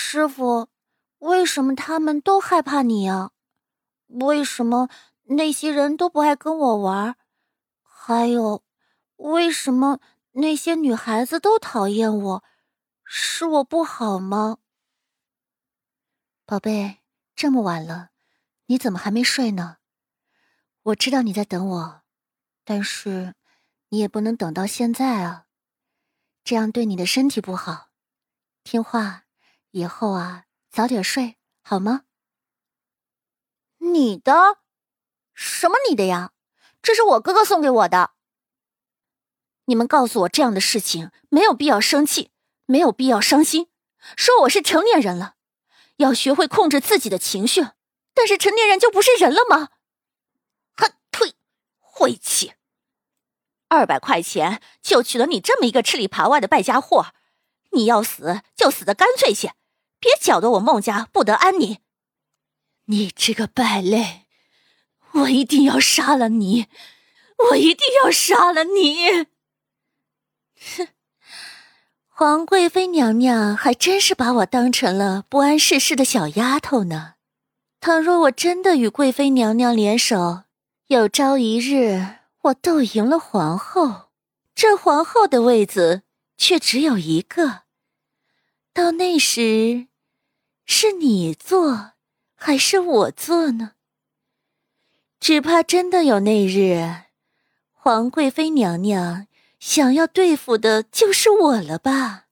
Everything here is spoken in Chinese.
师傅，为什么他们都害怕你呀？为什么那些人都不爱跟我玩？还有，为什么那些女孩子都讨厌我？是我不好吗？宝贝，这么晚了，你怎么还没睡呢？我知道你在等我，但是你也不能等到现在啊，这样对你的身体不好。听话，以后啊早点睡好吗？你的？什么你的呀？这是我哥哥送给我的。你们告诉我这样的事情没有必要生气，没有必要伤心，说我是成年人了。要学会控制自己的情绪，但是成年人就不是人了吗？哼，呸，晦气！二百块钱就娶了你这么一个吃里扒外的败家货，你要死就死的干脆些，别搅得我孟家不得安宁！你这个败类，我一定要杀了你！我一定要杀了你！哼。皇贵妃娘娘还真是把我当成了不谙世事的小丫头呢。倘若我真的与贵妃娘娘联手，有朝一日我斗赢了皇后，这皇后的位子却只有一个。到那时，是你做还是我做呢？只怕真的有那日，皇贵妃娘娘。想要对付的就是我了吧？